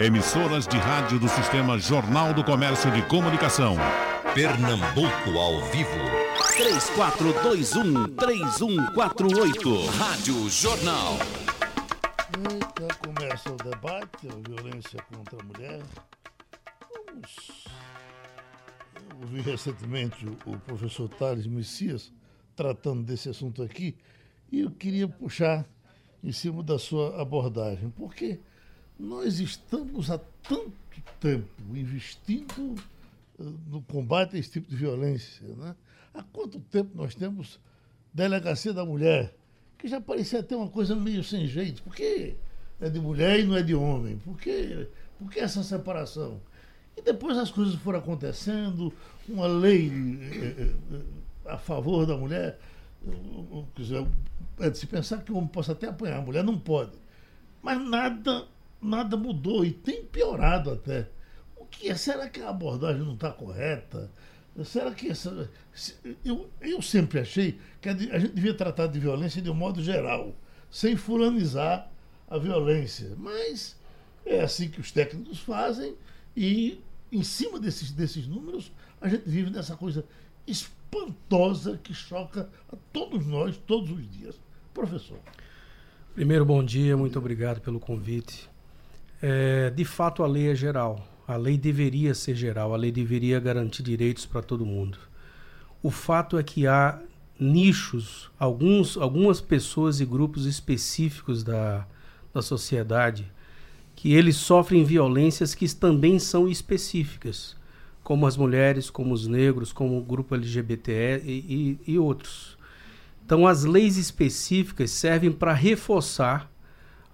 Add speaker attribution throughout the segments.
Speaker 1: Emissoras de rádio do Sistema Jornal do Comércio de Comunicação.
Speaker 2: Pernambuco ao vivo.
Speaker 3: 3421-3148. Rádio Jornal.
Speaker 4: Eita, começa o debate, a violência contra a mulher. Vamos. Eu ouvi recentemente o, professor Thales Messias tratando desse assunto aqui e eu queria puxar em cima da sua abordagem, porque nós estamos há tanto tempo investindo uh, no combate a esse tipo de violência. Né? Há quanto tempo nós temos delegacia da mulher, que já parecia até uma coisa meio sem jeito. Por que é de mulher e não é de homem? Por que, essa separação? E depois as coisas foram acontecendo, uma lei eh, eh, a favor da mulher. É de se pensar que o homem possa até apanhar, a mulher não pode. Mas nada nada mudou e tem piorado até. O que é? Será que a abordagem não está correta? Será que essa. Eu, eu sempre achei que a gente devia tratar de violência de um modo geral, sem fulanizar a violência. Mas é assim que os técnicos fazem e, em cima desses, desses números, a gente vive nessa coisa espantosa que choca a todos nós, todos os dias. Professor.
Speaker 5: Primeiro, bom dia, muito obrigado pelo convite. É, de fato, a lei é geral. A lei deveria ser geral, a lei deveria garantir direitos para todo mundo. O fato é que há nichos, alguns, algumas pessoas e grupos específicos da, da sociedade que eles sofrem violências que também são específicas, como as mulheres, como os negros, como o grupo LGBT e, e, e outros. Então, as leis específicas servem para reforçar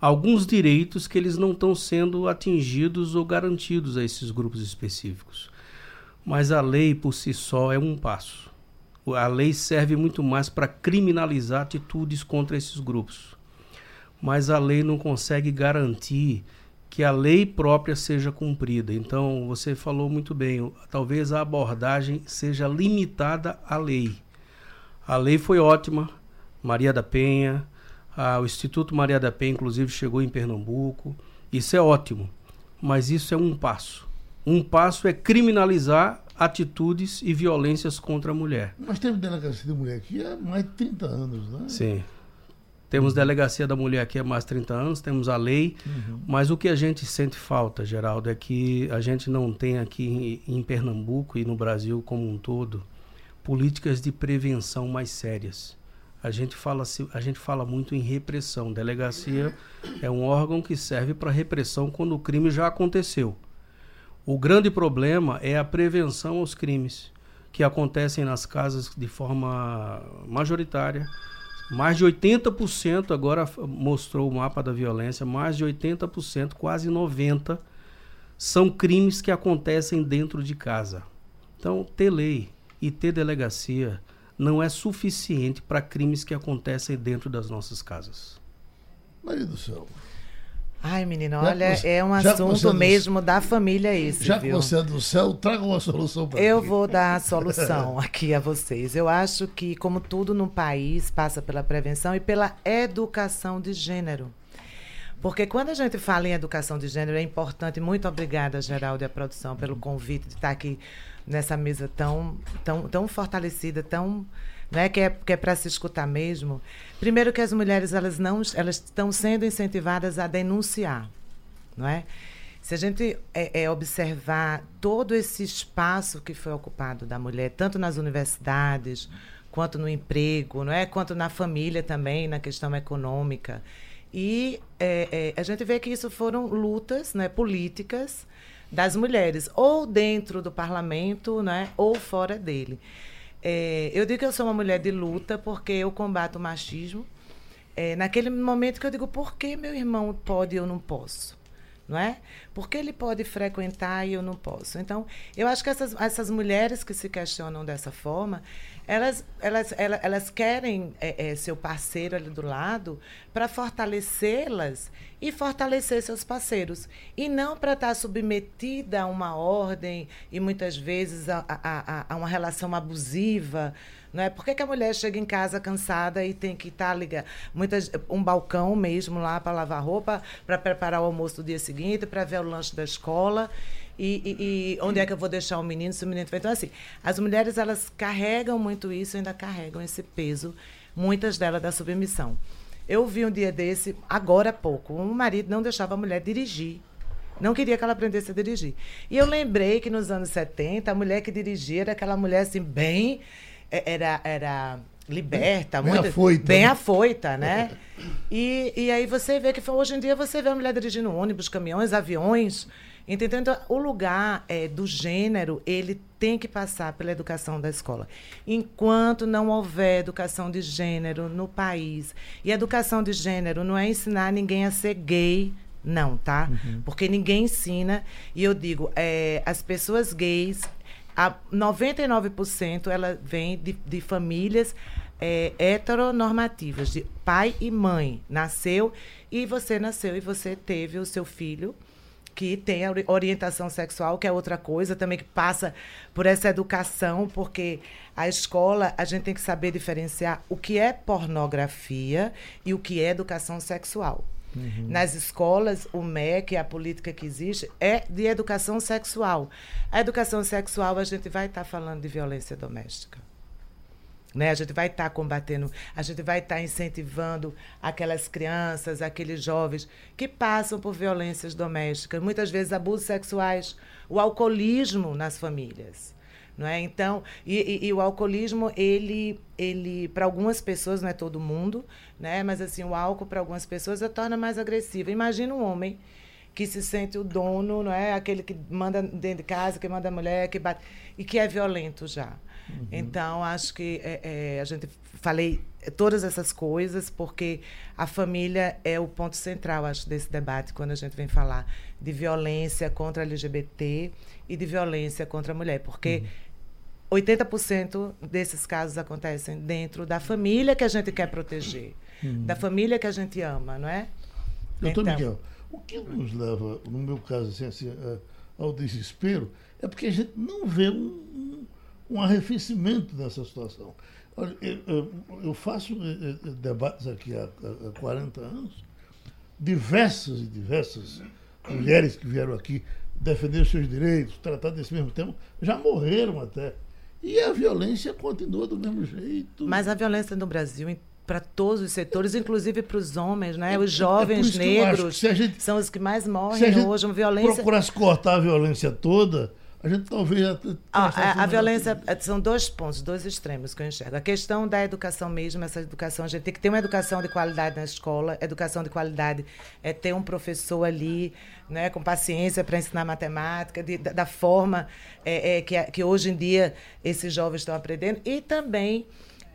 Speaker 5: alguns direitos que eles não estão sendo atingidos ou garantidos a esses grupos específicos. Mas a lei por si só é um passo. A lei serve muito mais para criminalizar atitudes contra esses grupos. Mas a lei não consegue garantir que a lei própria seja cumprida. Então, você falou muito bem, talvez a abordagem seja limitada à lei. A lei foi ótima, Maria da Penha, ah, o Instituto Maria da Penha, inclusive, chegou em Pernambuco. Isso é ótimo, mas isso é um passo. Um passo é criminalizar atitudes e violências contra a mulher.
Speaker 4: Nós temos delegacia da mulher aqui há mais de 30 anos, né?
Speaker 5: Sim. Temos delegacia da mulher aqui há mais de 30 anos, temos a lei, uhum. mas o que a gente sente falta, Geraldo, é que a gente não tem aqui em Pernambuco e no Brasil como um todo políticas de prevenção mais sérias a gente fala, a gente fala muito em repressão. Delegacia é um órgão que serve para repressão quando o crime já aconteceu. O grande problema é a prevenção aos crimes que acontecem nas casas de forma majoritária. Mais de 80% agora mostrou o mapa da violência, mais de 80%, quase 90 são crimes que acontecem dentro de casa. Então, ter lei e ter delegacia não é suficiente para crimes que acontecem dentro das nossas casas.
Speaker 4: Maria do céu.
Speaker 6: Ai, menino, olha, você, é um assunto mesmo do, da família esse,
Speaker 4: Já
Speaker 6: viu?
Speaker 4: que você é do céu, traga uma solução para
Speaker 6: Eu vou dar a solução aqui a vocês. Eu acho que, como tudo no país, passa pela prevenção e pela educação de gênero. Porque quando a gente fala em educação de gênero, é importante, muito obrigada, Geraldo e a produção, pelo convite de estar aqui nessa mesa tão, tão, tão fortalecida, tão né, que é, que é para se escutar mesmo. Primeiro que as mulheres elas não elas estão sendo incentivadas a denunciar, não é? Se a gente é, é, observar todo esse espaço que foi ocupado da mulher, tanto nas universidades quanto no emprego, não é, quanto na família também, na questão econômica, e é, é, a gente vê que isso foram lutas, né, políticas das mulheres, ou dentro do parlamento, né, ou fora dele. É, eu digo que eu sou uma mulher de luta porque eu combato o machismo. É, naquele momento que eu digo, por que meu irmão pode e eu não posso? Não é? Porque ele pode frequentar e eu não posso. Então, eu acho que essas, essas mulheres que se questionam dessa forma, elas, elas, elas, elas querem é, é, seu parceiro ali do lado para fortalecê-las e fortalecer seus parceiros. E não para estar tá submetida a uma ordem e muitas vezes a, a, a, a uma relação abusiva Não é? Por que, que a mulher chega em casa cansada e tem que estar tá ligada? Muitas, um balcão mesmo lá para lavar roupa, para preparar o almoço do dia seguinte, para ver o lanche da escola. E, e, e, onde é que eu vou deixar o menino se o menino Então, assim, as mulheres, elas carregam muito isso, ainda carregam esse peso, muitas delas da submissão. Eu vi um dia desse, agora há pouco, um marido não deixava a mulher dirigir. Não queria que ela aprendesse a dirigir. E eu lembrei que nos anos 70, a mulher que dirigia era aquela mulher assim, bem. É, era, era liberta,
Speaker 4: bem
Speaker 6: muito,
Speaker 4: afoita,
Speaker 6: bem
Speaker 4: né?
Speaker 6: afoita, né? E, e aí você vê que hoje em dia você vê a mulher dirigindo ônibus, caminhões, aviões. Entendeu? Então, o lugar é, do gênero, ele tem que passar pela educação da escola. Enquanto não houver educação de gênero no país, e educação de gênero não é ensinar ninguém a ser gay, não, tá? Uhum. Porque ninguém ensina. E eu digo, é, as pessoas gays, a 99% ela vem de, de famílias é, heteronormativas, de pai e mãe. Nasceu e você nasceu e você teve o seu filho que tem a orientação sexual, que é outra coisa também que passa por essa educação, porque a escola a gente tem que saber diferenciar o que é pornografia e o que é educação sexual. Uhum. Nas escolas, o MEC, a política que existe, é de educação sexual. A educação sexual, a gente vai estar tá falando de violência doméstica. Né? A gente vai estar tá combatendo, a gente vai estar tá incentivando aquelas crianças, aqueles jovens que passam por violências domésticas, muitas vezes abusos sexuais, o alcoolismo nas famílias. Não é? Então, e, e, e o alcoolismo, ele, ele para algumas pessoas, não é todo mundo, né? mas assim, o álcool para algumas pessoas torna mais agressivo. Imagina um homem que se sente o dono, não é? Aquele que manda dentro de casa, que manda a mulher, que bate, e que é violento já. Uhum. Então, acho que é, é, a gente falei todas essas coisas porque a família é o ponto central, acho, desse debate, quando a gente vem falar de violência contra LGBT e de violência contra a mulher, porque uhum 80% desses casos acontecem dentro da família que a gente quer proteger, uhum. da família que a gente ama, não é?
Speaker 4: Doutor então, Miguel, o que nos leva, no meu caso, assim, assim, ao desespero é porque a gente não vê um, um arrefecimento dessa situação. Olha, eu, eu faço eh, eh, debates aqui há, há 40 anos, diversas e diversas mulheres que vieram aqui defender seus direitos, tratar desse mesmo tema, já morreram até. E a violência continua do mesmo jeito.
Speaker 6: Mas a violência no Brasil, para todos os setores, inclusive para os homens, né? Os jovens é negros gente, são os que mais morrem hoje. Uma violência.
Speaker 4: Procurasse cortar a violência toda, a gente talvez.
Speaker 6: Ah, a, a violência são dois pontos, dois extremos que eu enxergo. A questão da educação mesmo, essa educação, a gente tem que ter uma educação de qualidade na escola. Educação de qualidade é ter um professor ali, né, com paciência para ensinar matemática, de, da, da, forma é, é, que, que hoje em dia esses jovens estão aprendendo. E também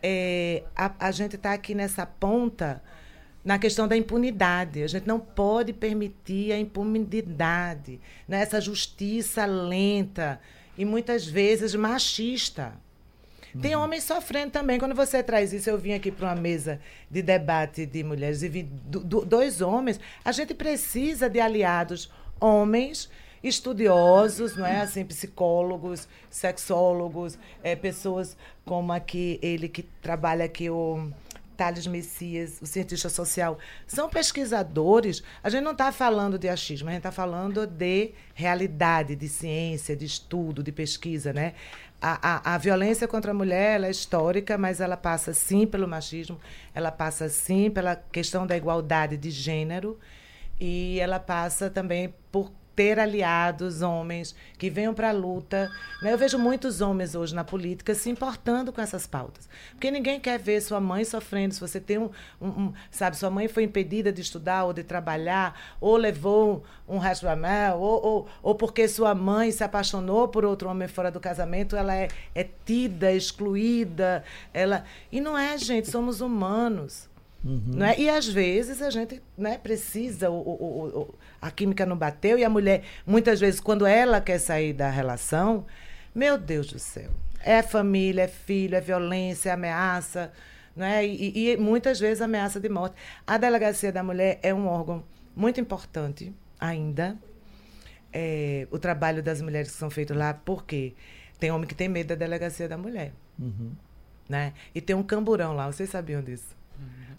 Speaker 6: é, a, a gente está aqui nessa ponta na questão da impunidade. A gente não pode permitir a impunidade, né? essa justiça lenta e muitas vezes machista. Tem uhum. homens sofrendo também. Quando você traz isso, eu vim aqui para uma mesa de debate de mulheres e vi do, do, dois homens. A gente precisa de aliados homens estudiosos, não é assim, psicólogos, sexólogos, é, pessoas como aqui ele que trabalha aqui o Thales Messias, o cientista social, são pesquisadores. A gente não está falando de achismo, a gente está falando de realidade, de ciência, de estudo, de pesquisa, né? A, a, a, violência contra a mulher é histórica, mas ela passa sim pelo machismo, ela passa sim pela questão da igualdade de gênero e ela passa também por ter aliados, homens que venham para a luta. Né? Eu vejo muitos homens hoje na política se importando com essas pautas. Porque ninguém quer ver sua mãe sofrendo. Se você tem um, um, um sabe, sua mãe foi impedida de estudar ou de trabalhar, ou levou um rastramel, ou, ou, ou porque sua mãe se apaixonou por outro homem fora do casamento, ela é, é tida, excluída. Ela... E não é, gente, somos humanos. Uhum. Né? E às vezes a gente né, precisa, o, o, o, a química não bateu, e a mulher, muitas vezes, quando ela quer sair da relação, meu Deus do céu, é família, é filho, é violência, é ameaça, né? E, e, muitas vezes ameaça de morte. A delegacia da mulher é um órgão muito importante ainda. É, o trabalho das mulheres que são feitos lá, porque tem homem que tem medo da delegacia da mulher. Uhum. né? E tem um camburão lá, vocês sabiam disso?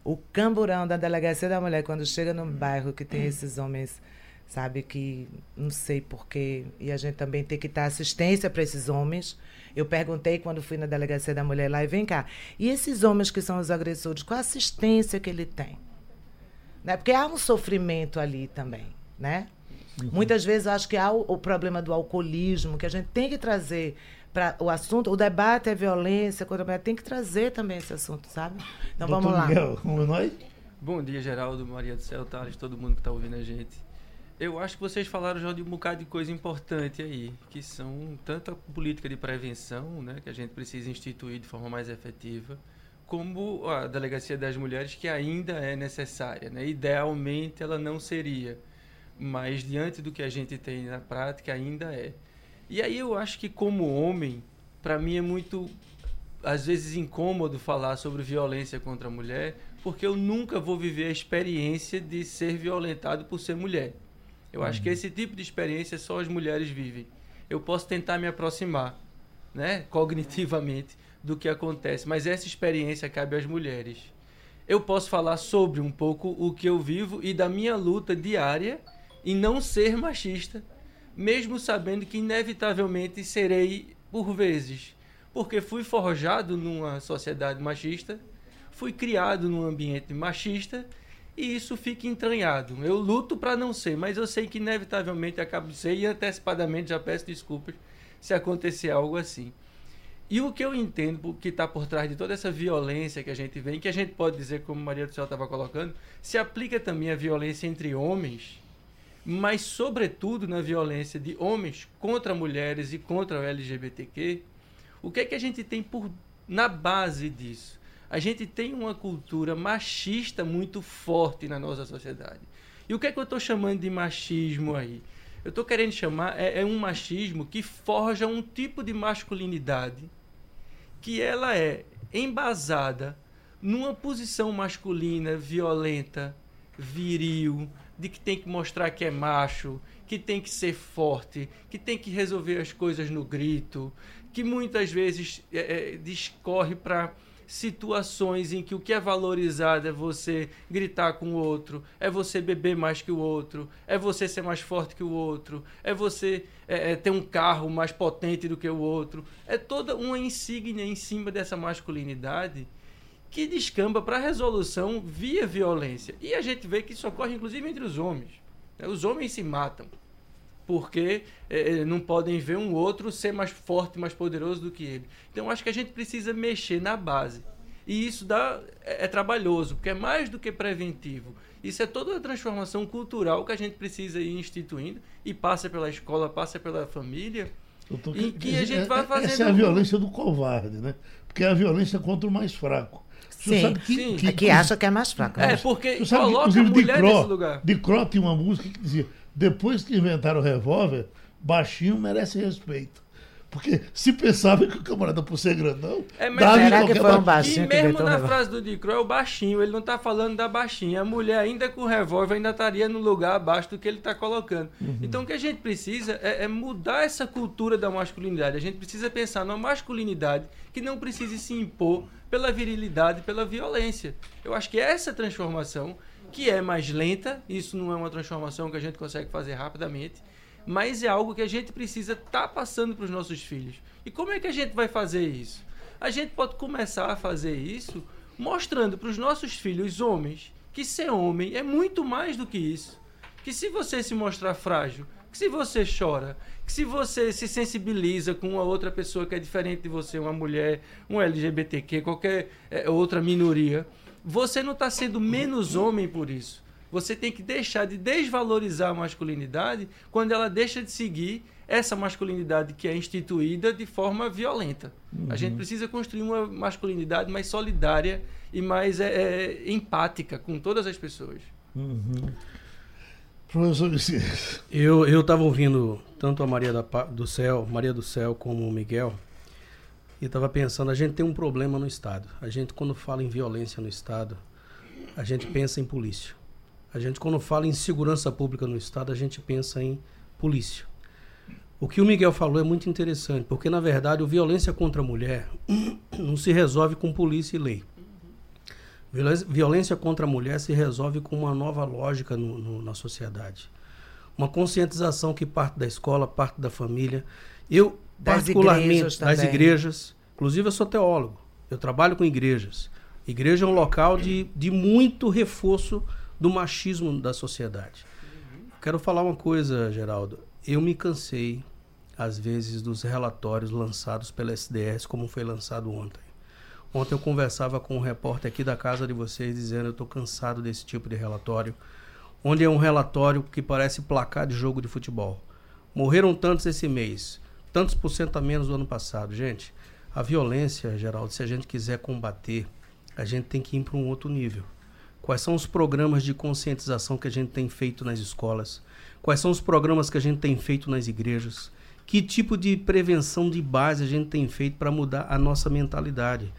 Speaker 6: O camburão da delegacia da mulher, quando chega no bairro que tem esses homens, sabe, que não sei porquê, e a gente também tem que dar assistência para esses homens. Eu perguntei quando fui na delegacia da mulher lá, e vem cá, e esses homens que são os agressores, qual a assistência que ele tem? Né? Porque há um sofrimento ali também, né? Uhum. Muitas vezes eu acho que há o, o, problema do alcoolismo, que a gente tem que trazer para o assunto, o debate é violência contra a mulher, tem que trazer também esse assunto, sabe? Então Doutor vamos lá. Miguel,
Speaker 7: vamos nós? Bom dia, Geraldo, Maria do Céu, Thales, todo mundo que está ouvindo a gente. Eu acho que vocês falaram já de um bocado de coisa importante aí, que são tanto a política de prevenção, né, que a gente precisa instituir de forma mais efetiva, como a delegacia das mulheres, que ainda é necessária. Né? Idealmente ela não seria, mas diante do que a gente tem na prática, ainda é. E aí eu acho que como homem, para mim é muito às vezes incômodo falar sobre violência contra a mulher, porque eu nunca vou viver a experiência de ser violentado por ser mulher. Eu uhum. acho que uhum. esse tipo de experiência só as mulheres vivem. Eu posso tentar me aproximar, né, cognitivamente do que acontece, mas essa experiência cabe às mulheres. Eu posso falar sobre um pouco o que eu vivo e da minha luta diária em não ser machista mesmo sabendo que inevitavelmente serei por vezes, porque fui forjado numa sociedade machista, fui criado num ambiente machista e isso fica entranhado. Eu luto para não ser, mas eu sei que inevitavelmente acabo de ser e antecipadamente já peço desculpas se acontecer algo assim. E o que eu entendo que está por trás de toda essa violência que a gente vê, que a gente pode dizer, como Maria do Céu estava colocando, se aplica também a violência entre homens mas sobretudo na violência de homens contra mulheres e contra o LGBTQ, o que é que a gente tem por na base disso? A gente tem uma cultura machista muito forte na nossa sociedade. E o que é que eu estou chamando de machismo aí? Eu estou querendo chamar é, é um machismo que forja um tipo de masculinidade que ela é embasada numa posição masculina violenta, viril, de que tem que mostrar que é macho, que tem que ser forte, que tem que resolver as coisas no grito, que muitas vezes é, é, discorre para situações em que o que é valorizado é você gritar com o outro, é você beber mais que o outro, é você ser mais forte que o outro, é você é, é ter um carro mais potente do que o outro. É toda uma insígnia em cima dessa masculinidade que descamba para resolução via violência. E a gente vê que isso ocorre inclusive entre os homens. Né? Os homens se matam porque é, não podem ver um outro ser mais forte, mais poderoso do que ele. Então acho que a gente precisa mexer na base. E isso dá, é, é trabalhoso, porque é mais do que preventivo. Isso é toda a transformação cultural que a gente precisa ir instituindo e passa pela escola, passa pela família. Tô... Em que a gente vai fazendo.
Speaker 4: Essa é a violência do covarde, né? Porque é a violência contra o mais fraco.
Speaker 6: Sim, que, sim. Que, que, acha que é mais fraco.
Speaker 7: É, porque tu sabe coloca que, a mulher Cro, nesse lugar.
Speaker 4: De Cro tinha uma música que dizia, depois que inventaram o revólver, baixinho merece respeito. Porque se pensava que o camarada, por ser grandão,
Speaker 6: é, mas será que foi um baixinho
Speaker 7: E mesmo na frase do Dicro é o baixinho, ele não está falando da baixinha. A mulher, ainda com o revólver, ainda estaria no lugar abaixo do que ele está colocando. Uhum. Então, o que a gente precisa é, é, mudar essa cultura da masculinidade. A gente precisa pensar numa masculinidade que não precise se impor pela virilidade, pela violência. Eu acho que essa transformação, que é mais lenta, isso não é uma transformação que a gente consegue fazer rapidamente, mas é algo que a gente precisa estar tá passando para os nossos filhos. E como é que a gente vai fazer isso? A gente pode começar a fazer isso mostrando para os nossos filhos homens que ser homem é muito mais do que isso. Que se você se mostrar frágil, que se você chora, que se você se sensibiliza com uma outra pessoa que é diferente de você, uma mulher, um LGBTQ, qualquer é, outra minoria, você não está sendo menos homem por isso. Você tem que deixar de desvalorizar a masculinidade quando ela deixa de seguir essa masculinidade que é instituída de forma violenta. Uhum. A gente precisa construir uma masculinidade mais solidária e mais é, é, empática com todas as pessoas.
Speaker 4: Uhum. Professor
Speaker 5: Eu eu estava ouvindo tanto a Maria da, do Céu, Maria do Céu, como o Miguel, e estava pensando, a gente tem um problema no Estado. A gente, quando fala em violência no Estado, a gente pensa em polícia. A gente, quando fala em segurança pública no Estado, a gente pensa em polícia. O que o Miguel falou é muito interessante, porque na verdade a violência contra a mulher não se resolve com polícia e lei. Violência, contra a mulher se resolve com uma nova lógica no, no, na sociedade. Uma conscientização que parte da escola, parte da família. Eu,
Speaker 6: Das
Speaker 5: particularmente,
Speaker 6: igrejas
Speaker 5: das igrejas, inclusive eu sou teólogo, eu trabalho com igrejas. Igreja é um local de, de muito reforço do machismo da sociedade. Quero falar uma coisa, Geraldo. Eu me cansei, às vezes, dos relatórios lançados pela SDS, como foi lançado ontem. Ontem eu conversava com um repórter aqui da casa de vocês, dizendo eu estou cansado desse tipo de relatório, onde é um relatório que parece placar de jogo de futebol. Morreram tantos esse mês, tantos por cento a menos do ano passado. Gente, a violência, Geraldo, se a gente quiser combater, a gente tem que ir para um outro nível. Quais são os programas de conscientização que a gente tem feito nas escolas? Quais são os programas que a gente tem feito nas igrejas? Que tipo de prevenção de base a gente tem feito para mudar a nossa mentalidade?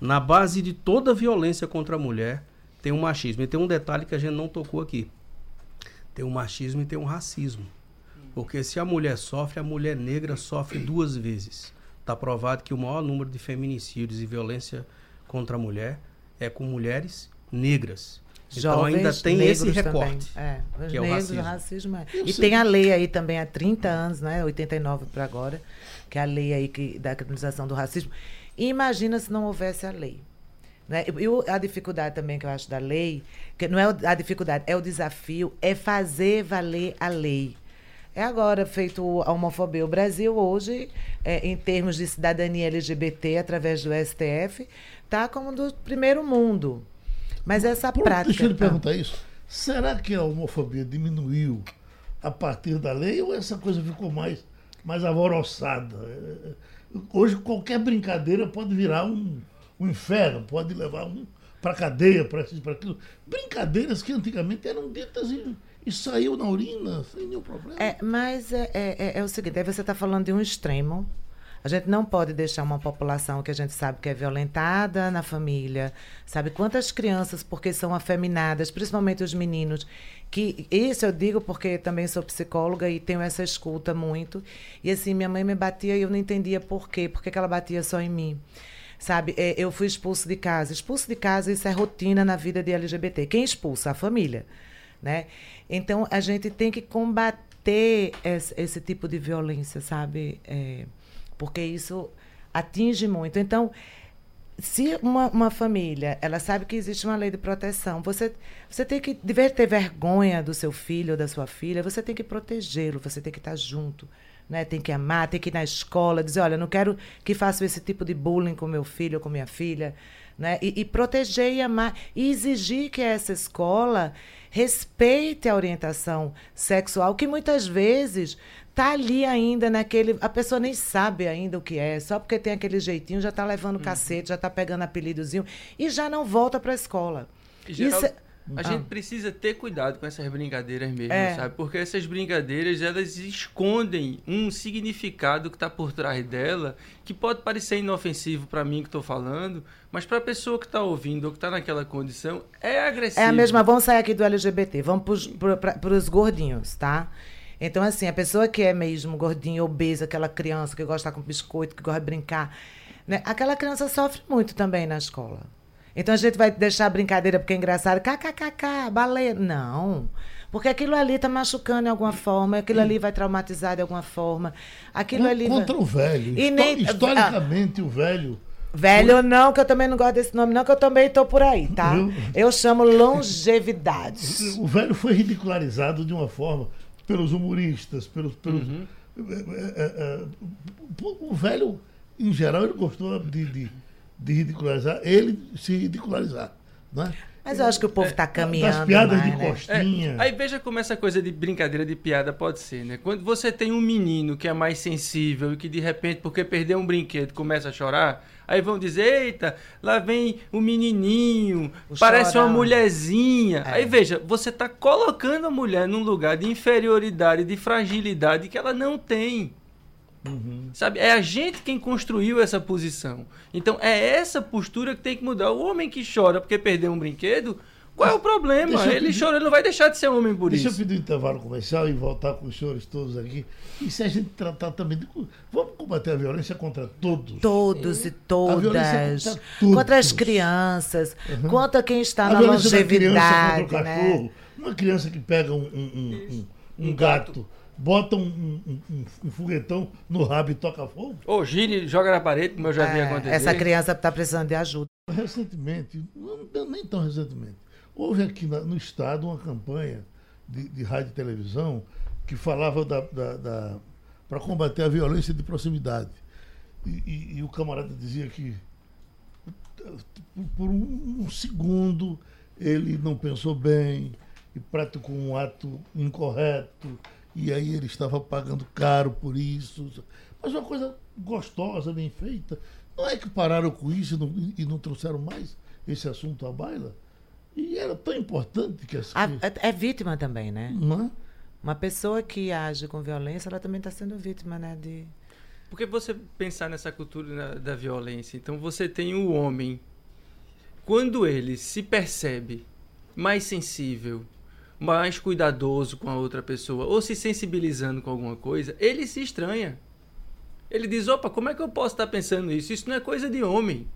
Speaker 5: Na base de toda violência contra a mulher tem um machismo. E tem um detalhe que a gente não tocou aqui. Tem um machismo e tem um racismo. Porque se a mulher sofre, a mulher negra sofre duas vezes. Está provado que o maior número de feminicídios e violência contra a mulher é com mulheres negras. Então
Speaker 6: Jovens
Speaker 5: ainda tem esse recorte.
Speaker 6: É,
Speaker 5: que é o racismo.
Speaker 6: racismo. é. E
Speaker 4: sei.
Speaker 6: tem a lei aí também há 30 anos, né? 89 para agora, que é a lei aí que, da criminalização do racismo. E imagina se não houvesse a lei. Né? E a dificuldade também que eu acho da lei, que não é a dificuldade, é o desafio, é fazer valer a lei. É agora feito a homofobia. O Brasil hoje, é, em termos de cidadania LGBT, através do STF, está como do primeiro mundo. Mas essa
Speaker 4: Por-
Speaker 6: prática.
Speaker 4: Deixa eu lhe
Speaker 6: Ah.
Speaker 4: perguntar isso. Será que a homofobia diminuiu a partir da lei ou essa coisa ficou mais, mais alvoroçada? É, é, Hoje qualquer brincadeira pode virar um, um inferno, pode levar um para cadeia, para isso, para aquilo. Brincadeiras que antigamente eram ditas e, e saiu na urina sem nenhum problema.
Speaker 6: É, mas é, é, é- é o seguinte, aí você está falando de um extremo. A gente não pode deixar uma população que a gente sabe que é violentada na família, sabe quantas crianças, porque são afeminadas, principalmente os meninos, que isso eu digo porque também sou psicóloga e tenho essa escuta muito. E assim, minha mãe me batia e eu não entendia por quê, por que ela batia só em mim. Sabe, é, eu fui expulso de casa. Expulso de casa, isso é rotina na vida de LGBT. Quem expulsa? A família. Né? Então, a gente tem que combater esse, esse tipo de violência, sabe? É, porque isso atinge muito. Então, se uma, uma família, ela sabe que existe uma lei de proteção, você, você tem que, de vez de ter vergonha do seu filho ou da sua filha, você tem que protegê-lo, você tem que estar junto, né? Tem que amar, tem que ir na escola, dizer, olha, não quero que façam esse tipo de bullying com meu filho ou com minha filha, né? E, e proteger e amar e exigir que essa escola respeite a orientação sexual, que muitas vezes tá ali ainda naquele. A pessoa nem sabe ainda o que é, só porque tem aquele jeitinho, já tá levando cacete, já tá pegando apelidozinho e já não volta para a escola.
Speaker 7: Geraldo,
Speaker 6: Isso é-
Speaker 7: A
Speaker 6: Ah.
Speaker 7: gente precisa ter cuidado com essas brincadeiras mesmo,
Speaker 6: É.
Speaker 7: sabe? Porque essas brincadeiras, elas escondem um significado que está por trás dela, que pode parecer inofensivo para mim que estou falando, mas para a pessoa que está ouvindo ou que está naquela condição, é agressivo.
Speaker 6: É a mesma, vamos sair aqui do LGBT, vamos para os gordinhos, tá? Então, assim, a pessoa que é mesmo gordinha, obesa, aquela criança que gosta de estar com biscoito, que gosta de brincar, né? aquela criança sofre muito também na escola. Então a gente vai deixar a brincadeira porque é engraçado, kkkk, baleia. Não. Porque aquilo ali está machucando de alguma forma, aquilo ali vai traumatizar de alguma forma. Aquilo ali. vai-
Speaker 4: Contra o velho.
Speaker 6: E nem-
Speaker 4: Historicamente, o velho.
Speaker 6: Velho não, que eu também não gosto desse nome, não, que eu também tô por aí, tá?
Speaker 4: Eu-
Speaker 6: Eu chamo longevidade.
Speaker 4: O velho foi ridicularizado de uma forma pelos humoristas, pelos. pelos
Speaker 6: Uhum.
Speaker 4: é, é, é, o velho, em geral, ele gostou de, de, de ridicularizar, ele se ridicularizar. Né?
Speaker 6: Mas eu acho que o povo tá caminhando.
Speaker 4: Das piadas
Speaker 6: mais,
Speaker 4: de
Speaker 6: né?
Speaker 7: É,
Speaker 4: costinha.
Speaker 7: aí veja como essa coisa de brincadeira de piada pode ser, né? Quando você tem um menino que é mais sensível e que de repente, porque perdeu um brinquedo, começa a chorar, aí vão dizer, eita, lá vem o menininho,
Speaker 6: O
Speaker 7: parece uma
Speaker 6: chorão.
Speaker 7: mulherzinha.
Speaker 6: É.
Speaker 7: Aí veja, você está colocando a mulher num lugar de inferioridade, de fragilidade que ela não tem. Sabe? É a gente quem construiu essa posição. Então é essa postura que tem que mudar. O homem que chora porque perdeu um brinquedo, Qual é o problema?
Speaker 4: Deixa eu
Speaker 7: Ele
Speaker 4: pedir-
Speaker 7: chorou, ele não vai deixar de ser homem por
Speaker 4: Deixa eu
Speaker 7: isso.
Speaker 4: pedir um intervalo comercial e voltar com os senhores todos aqui. E se a gente tratar também de. Vamos combater a violência contra todos.
Speaker 6: Todos e
Speaker 4: A
Speaker 6: todas.
Speaker 4: contra todos.
Speaker 6: Contra as crianças, contra quem está
Speaker 4: a
Speaker 6: na
Speaker 4: violência da criança
Speaker 6: longevidade,
Speaker 4: contra o
Speaker 6: né?
Speaker 4: Uma criança que pega um, um, um, um- um gato, bota um, um- um- um foguetão no rabo e toca fogo.
Speaker 7: Ou gire, joga na parede, como eu já vi
Speaker 6: É,
Speaker 7: acontecer.
Speaker 6: essa criança está precisando de ajuda.
Speaker 4: Recentemente, não, nem tão recentemente, houve aqui na- no Estado uma campanha de, de rádio e televisão que falava da, para combater a violência de proximidade. E, e- e o camarada dizia que por, um, um segundo ele não pensou bem e praticou um ato incorreto e aí ele estava pagando caro por isso. Mas uma coisa gostosa, bem feita. Não é que pararam com isso e não, e não trouxeram mais esse assunto à baila? E era tão importante que essa.
Speaker 6: A- é, é vítima também, né?
Speaker 4: Não é?
Speaker 6: Uma pessoa que age com violência, ela também está sendo vítima, né? De...
Speaker 7: Porque você pensar nessa cultura na- da violência, então você tem o homem, quando ele se percebe mais sensível, mais cuidadoso com a outra pessoa, ou se sensibilizando com alguma coisa, ele se estranha. Ele diz: opa, como é que eu posso estar pensando isso? Isso não é coisa de homem.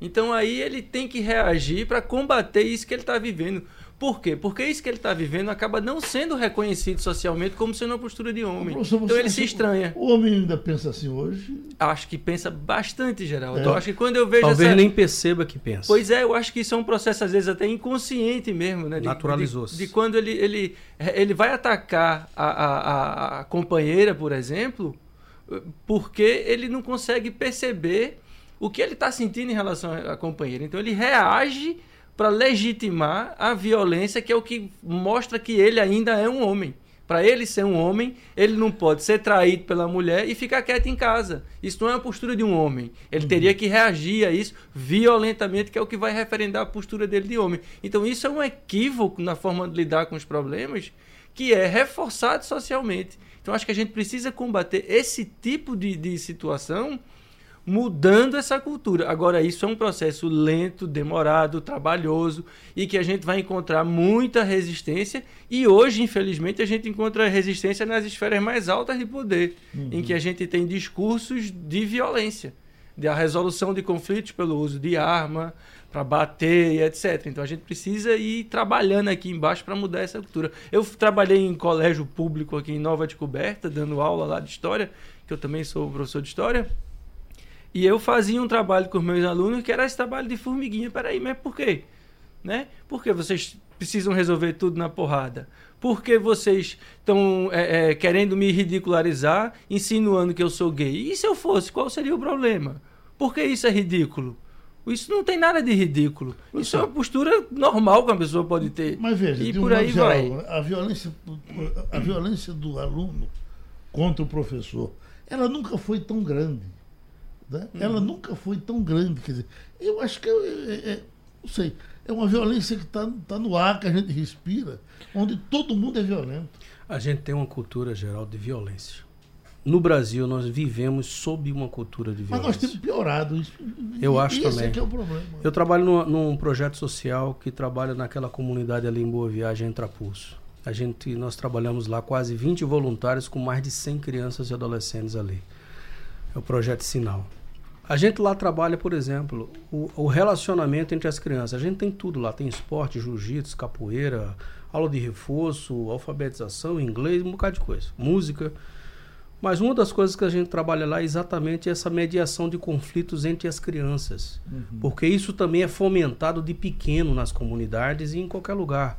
Speaker 7: Então aí ele tem que reagir para combater isso que ele está vivendo. Por quê? Porque isso que ele está vivendo acaba não sendo reconhecido socialmente como sendo uma postura de homem. Então ele se estranha.
Speaker 4: O homem ainda pensa assim hoje.
Speaker 7: Acho que pensa bastante, Geraldo.
Speaker 4: É.
Speaker 7: Eu acho que quando eu vejo
Speaker 5: Talvez
Speaker 7: essa...
Speaker 5: nem perceba que pensa.
Speaker 7: Pois é, eu acho que isso é um processo, às vezes, até inconsciente mesmo, né? De-
Speaker 5: Naturalizou-se.
Speaker 7: De, de quando ele, ele, ele vai atacar a, a, a- a companheira, por exemplo, porque ele não consegue perceber o que ele está sentindo em relação à companheira. Então ele reage para legitimar a violência, que é o que mostra que ele ainda é um homem. Para ele ser um homem, ele não pode ser traído pela mulher e ficar quieto em casa. Isso não é uma postura de um homem. Ele teria que reagir a isso violentamente, que é o que vai referendar a postura dele de homem. Então isso é um equívoco na forma de lidar com os problemas que é reforçado socialmente. Então acho que a gente precisa combater esse tipo de, de situação mudando essa cultura. Agora, isso é um processo lento, demorado, trabalhoso e que a gente vai encontrar muita resistência. E hoje, infelizmente, a gente encontra resistência nas esferas mais altas de poder, em que a gente tem discursos de violência, de a resolução de conflitos pelo uso de arma, para bater e etc. Então a gente precisa ir trabalhando aqui embaixo para mudar essa cultura. Eu trabalhei em colégio público aqui em Nova Descoberta, dando aula lá de história, que eu também sou professor de história. E eu fazia um trabalho com os meus alunos que era esse trabalho de formiguinha. Peraí, mas por quê? Né? Porque vocês precisam resolver tudo na porrada? Porque vocês estão é, é, querendo me ridicularizar, insinuando que eu sou gay? E se eu fosse, qual seria o problema? Por que isso é ridículo? Isso não tem nada de ridículo. Isso é uma postura normal que uma pessoa pode ter.
Speaker 4: Mas veja,
Speaker 7: e
Speaker 4: um
Speaker 7: por
Speaker 4: modo
Speaker 7: aí
Speaker 4: geral,
Speaker 7: vai.
Speaker 4: a violência, a violência do aluno contra o professor, ela nunca foi tão grande. Né?
Speaker 7: Uhum.
Speaker 4: Ela nunca foi tão grande. Quer dizer, eu acho que é, é- é- não sei, é uma violência que está tá no ar, que a gente respira, onde todo mundo é violento.
Speaker 5: A gente tem uma cultura geral de violência. No Brasil, nós vivemos sob uma cultura de
Speaker 4: Mas
Speaker 5: violência.
Speaker 4: nós temos piorado isso.
Speaker 5: Eu
Speaker 4: E-
Speaker 5: acho
Speaker 4: esse
Speaker 5: também.
Speaker 4: é que é o problema.
Speaker 5: Eu trabalho numa- num projeto social que trabalha naquela comunidade ali em Boa Viagem, em Trapulso. A gente, nós trabalhamos lá quase 20 voluntários com mais de 100 crianças e adolescentes ali. É o projeto Sinal. A gente lá trabalha, por exemplo, o, o relacionamento entre as crianças. A gente tem tudo lá, tem esporte, jiu-jitsu, capoeira, aula de reforço, alfabetização, inglês, um bocado de coisa, música. Mas uma das coisas que a gente trabalha lá é exatamente essa mediação de conflitos entre as crianças. Porque isso também é fomentado de pequeno nas comunidades e em qualquer lugar.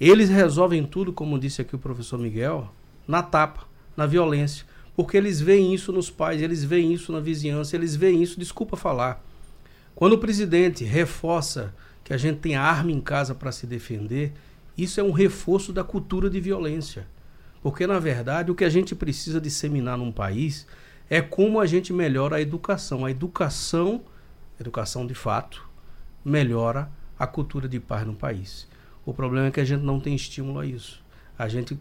Speaker 5: Eles resolvem tudo, como disse aqui o professor Miguel, na tapa, na violência. Porque eles veem isso nos pais, eles veem isso na vizinhança, eles veem isso, desculpa falar. Quando o presidente reforça que a gente tem arma em casa para se defender, isso é um reforço da cultura de violência. Porque, na verdade, o que a gente precisa disseminar num país é como a gente melhora a educação. A educação, educação de fato, melhora a cultura de paz no país. O problema é que a gente não tem estímulo a isso. A gente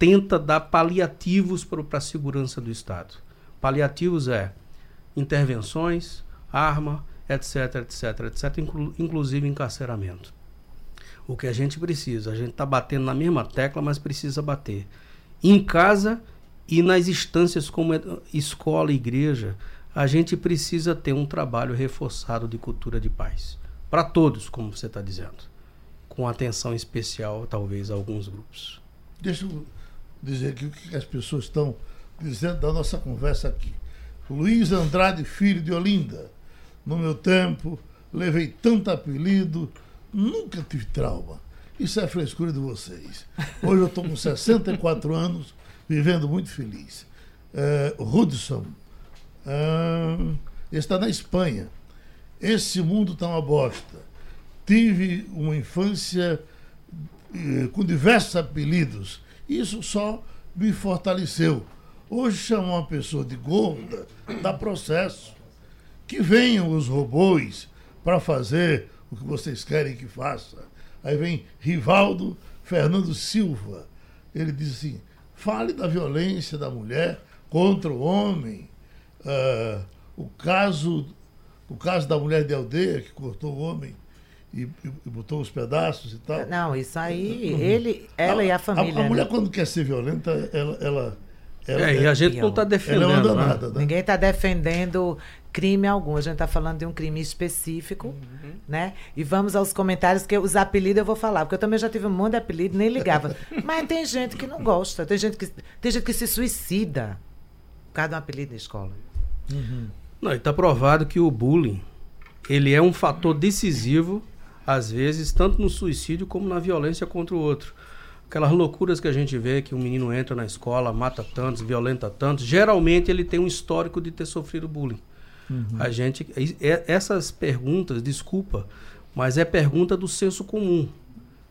Speaker 5: tenta dar paliativos para a segurança do Estado. Paliativos é intervenções, arma, etc, etc, etc, inclu inclusive encarceramento. O que a gente precisa, a gente está batendo na mesma tecla, mas precisa bater. Em casa e nas instâncias como escola igreja, a gente precisa ter um trabalho reforçado de cultura de paz. Para todos, como você está dizendo. Com atenção especial, talvez, a alguns grupos.
Speaker 4: Deixa eu dizer aqui o que as pessoas estão dizendo da nossa conversa aqui. Luiz Andrade Filho de Olinda. No meu tempo, levei tanto apelido, nunca tive trauma. Isso é frescura de vocês. Hoje eu estou com 64 anos, vivendo muito feliz. É, Hudson ah, está na Espanha. Esse mundo está uma bosta. Tive uma infância eh, com diversos apelidos. Isso só me fortaleceu. Hoje chamar uma pessoa de gorda dá processo. Que venham os robôs para fazer o que vocês querem que faça. Aí vem Rivaldo Fernando Silva. Ele diz assim: fale da violência da mulher contra o homem. Uh, o caso o caso da mulher de aldeia que cortou o homem e, e, e botou os pedaços e tal.
Speaker 6: Não, isso aí, ele, ela a, e a família.
Speaker 4: A, a mulher, né? quando quer ser violenta, ela. ela, ela
Speaker 5: é, e a gente não está defendendo. Ela é uma danada,
Speaker 6: né? Né? Ninguém está defendendo crime algum. A gente está falando de um crime específico, uhum. né? E vamos aos comentários, que os apelidos eu vou falar, porque eu também já tive um monte de apelido, nem ligava. Mas tem gente que não gosta, tem gente que, tem gente que se suicida por causa de um apelido na escola.
Speaker 5: Uhum. Não, está provado que o bullying ele é um fator decisivo, às vezes, tanto no suicídio como na violência contra o outro. Aquelas loucuras que a gente vê que um menino entra na escola, mata tantos, violenta tantos, geralmente ele tem um histórico de ter sofrido bullying. Uhum. A gente, essas perguntas, desculpa, mas é pergunta do senso comum.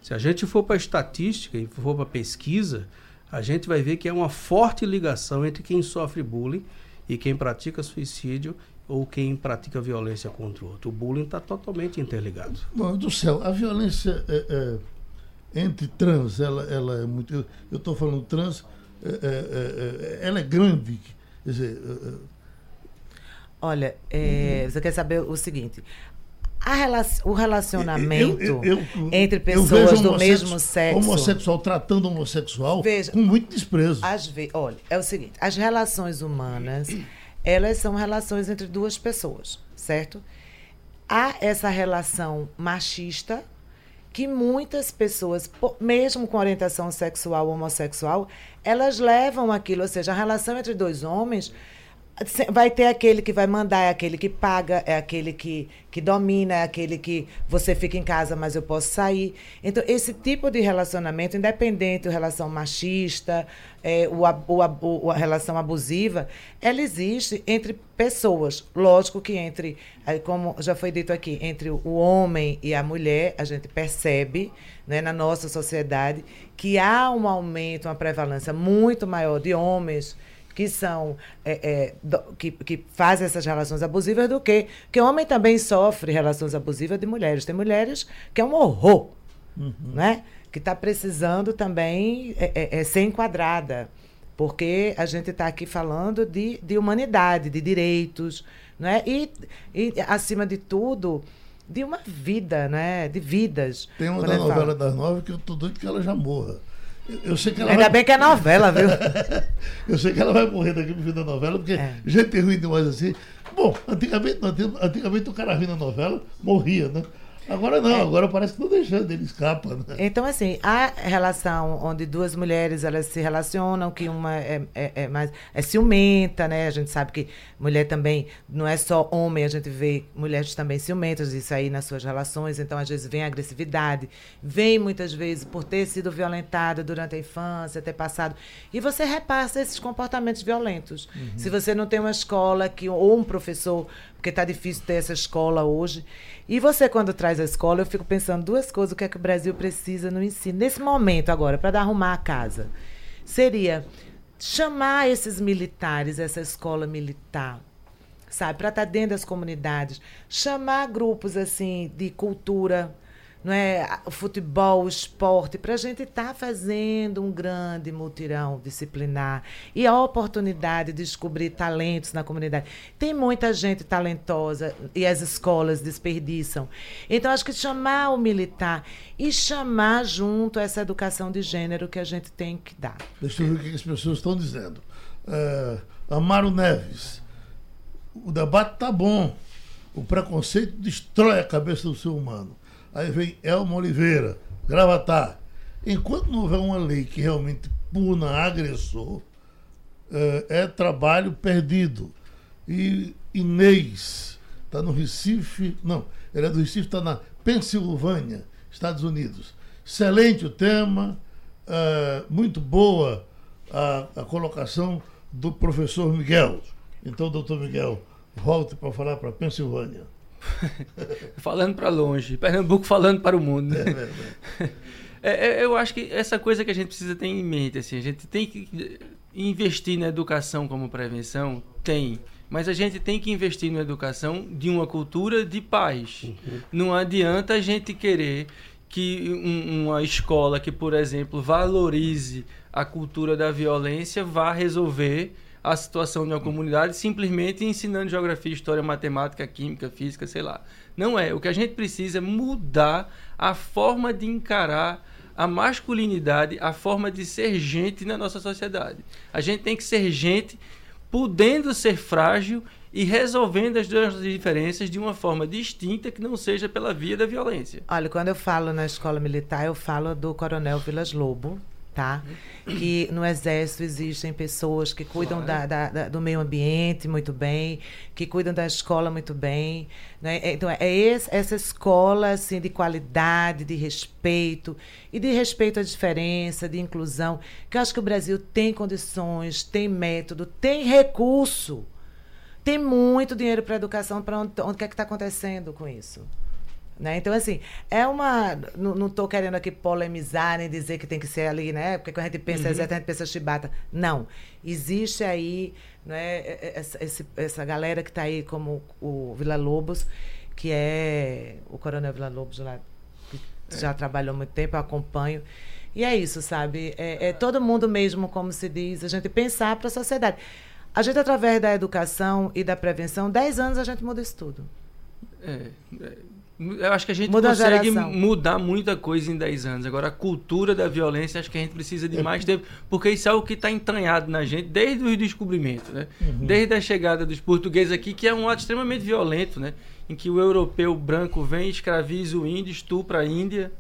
Speaker 5: Se a gente for para estatística e for para pesquisa, a gente vai ver que é uma forte ligação entre quem sofre bullying e quem pratica suicídio ou quem pratica violência contra o outro. O bullying está totalmente interligado.
Speaker 4: Bom, do céu, a violência é, é, entre trans, ela, ela é muito. Eu estou falando trans, é, é, é, ela é grande. Quer dizer.
Speaker 6: Olha, você quer saber o seguinte: o relacionamento eu, eu, eu, entre pessoas do mesmo sexo.
Speaker 4: Homossexual tratando homossexual veja, com muito desprezo.
Speaker 6: Às vezes, olha, é o seguinte: as relações humanas, elas são relações entre duas pessoas, certo? Há essa relação machista que muitas pessoas, mesmo com orientação sexual homossexual, elas levam aquilo, ou seja, a relação entre dois homens vai ter aquele que vai mandar, é aquele que paga, é aquele que, que domina, é aquele que você fica em casa, mas eu posso sair. Então, esse tipo de relacionamento, independente da relação machista, é, o, o, o, a relação abusiva, ela existe entre pessoas. Lógico que entre, como já foi dito aqui, entre o homem e a mulher, a gente percebe né, na nossa sociedade que há um aumento, uma prevalência muito maior de homens que são é, é, do, que, que fazem essas relações abusivas do que que o homem também sofre relações abusivas de mulheres. Tem mulheres que é um horror, uhum. né? Que está precisando também é, é, é, ser enquadrada, porque a gente está aqui falando de, de humanidade, de direitos, né? E, e acima de tudo de uma vida, né? De vidas.
Speaker 4: Tem uma da novela fala. das nove que eu tô doido que ela já morra.
Speaker 6: Eu sei que ela Ainda vai... bem que é novela, viu?
Speaker 4: eu sei que ela vai morrer daqui no fim da novela, porque é. gente ruim demais assim. Bom, antigamente, antigamente o cara vindo na novela morria, né? Agora não, é. agora parece que não deixando, ele escapa. Né?
Speaker 6: Então, assim, a relação onde duas mulheres elas se relacionam, que uma é, é, é, mais é ciumenta, né? A gente sabe que mulher também não é só homem, a gente vê mulheres também ciumentas, isso aí nas suas relações, então às vezes vem agressividade, vem muitas vezes por ter sido violentada durante a infância, ter passado. E você repassa esses comportamentos violentos. Uhum. Se você não tem uma escola que, ou um professor porque está difícil ter essa escola hoje. E você, quando traz a escola, eu fico pensando duas coisas: o que é que o Brasil precisa no ensino, nesse momento agora, para arrumar a casa. Seria chamar esses militares, essa escola militar, sabe, para estar tá dentro das comunidades, chamar grupos assim de cultura, não é o futebol, o esporte, para a gente estar tá fazendo um grande mutirão disciplinar e a oportunidade de descobrir talentos na comunidade. Tem muita gente talentosa e as escolas desperdiçam. Então, acho que chamar o militar e chamar junto essa educação de gênero que a gente tem que dar.
Speaker 4: Deixa eu ver o que as pessoas estão dizendo. Uh, Amaro Neves, o debate está bom. O preconceito destrói a cabeça do ser humano. Aí vem Elmo Oliveira, Gravatar. Enquanto não houver uma lei que realmente puna agressor, é, é trabalho perdido. E Inês está no Recife, não, ele é do Recife, está na Pensilvânia, Estados Unidos. Excelente o tema, é, muito boa a, a colocação do professor Miguel. Então, doutor Miguel, volte para falar para Pensilvânia.
Speaker 7: falando para longe, Pernambuco falando para o mundo. Né? É, é, eu acho que essa coisa que a gente precisa ter em mente, assim, a gente tem que investir na educação como prevenção, tem. Mas a gente tem que investir na educação de uma cultura de paz. Uhum. Não adianta a gente querer que um, uma escola que, por exemplo, valorize a cultura da violência vá resolver a situação de uma comunidade simplesmente ensinando geografia, história, matemática, química, física, sei lá. Não é. O que a gente precisa é mudar a forma de encarar a masculinidade, a forma de ser gente na nossa sociedade. A gente tem que ser gente podendo ser frágil e resolvendo as duas diferenças de uma forma distinta que não seja pela via da violência.
Speaker 6: Olha, quando eu falo na escola militar, eu falo do Coronel Vilas Lobo, tá? Que no Exército existem pessoas que cuidam da, da, da, do meio ambiente muito bem, que cuidam da escola muito bem. Né? É, então, é esse, essa escola assim, de qualidade, de respeito, e de respeito à diferença, de inclusão, que eu acho que o Brasil tem condições, tem método, tem recurso. Tem muito dinheiro para a educação, para onde, onde que é que está acontecendo com isso? Né? Então, assim, é uma. Não estou querendo aqui polemizar nem dizer que tem que ser ali, né? Porque quando a gente pensa uhum. a gente pensa chibata. Não. Existe aí né, essa, essa galera que está aí, como o Vila Lobos, que é o Coronel Vila Lobos lá, que é. já trabalhou muito tempo, eu acompanho. E é isso, sabe? É, é todo mundo mesmo, como se diz, a gente pensar para a sociedade. A gente, através da educação e da prevenção, 10 anos a gente muda isso tudo.
Speaker 7: É, é eu acho que a gente Muda consegue a mudar muita coisa em 10 anos. Agora, a cultura da violência, acho que a gente precisa de é. mais tempo, porque isso é o que está entranhado na gente desde o descobrimento, né? Uhum. Desde a chegada dos portugueses aqui, que é um ato extremamente violento, né? Em que o europeu branco vem, escraviza o índio, estupra a índia,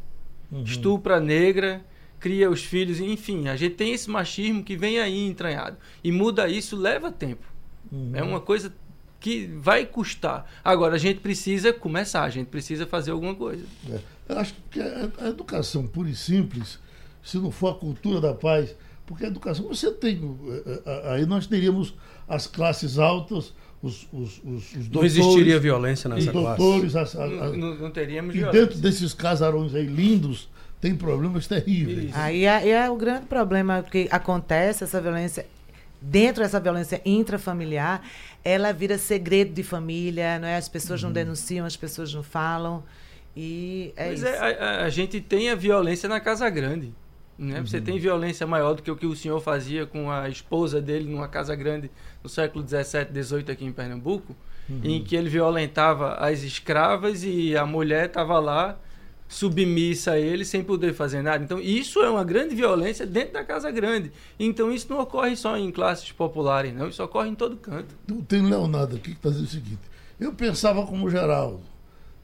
Speaker 7: uhum. estupra a negra, cria os filhos, enfim. A gente tem esse machismo que vem aí entranhado. E muda isso leva tempo. Uhum. É uma coisa que vai custar. Agora, a gente precisa começar, a gente precisa fazer alguma coisa.
Speaker 4: É. Eu acho que a, educação pura e simples, se não for a cultura da paz, porque a educação, você tem. É, é, aí nós teríamos as classes altas, os, os, os, os doutores. Não
Speaker 5: existiria violência nessa
Speaker 4: doutores,
Speaker 7: classe. As, as, não, não, teríamos
Speaker 4: e
Speaker 7: violência.
Speaker 4: dentro desses casarões aí lindos, tem problemas terríveis.
Speaker 6: Aí é, é, o grande problema que acontece, essa violência dentro dessa violência intrafamiliar, ela vira segredo de família, não é? As pessoas uhum. não denunciam, as pessoas não falam. E é
Speaker 7: Mas
Speaker 6: isso.
Speaker 7: É, a, a, gente tem a violência na casa grande. Né? Uhum. Você tem violência maior do que o que o senhor fazia com a esposa dele numa casa grande no século 17, 18 aqui em Pernambuco, uhum. em que ele violentava as escravas e a mulher estava lá submissa a ele sem poder fazer nada. Então, isso é uma grande violência dentro da casa grande. Então, isso não ocorre só em classes populares, não. Isso ocorre em todo canto.
Speaker 4: Tem Leonardo aqui que está dizendo o seguinte: eu pensava como Geraldo,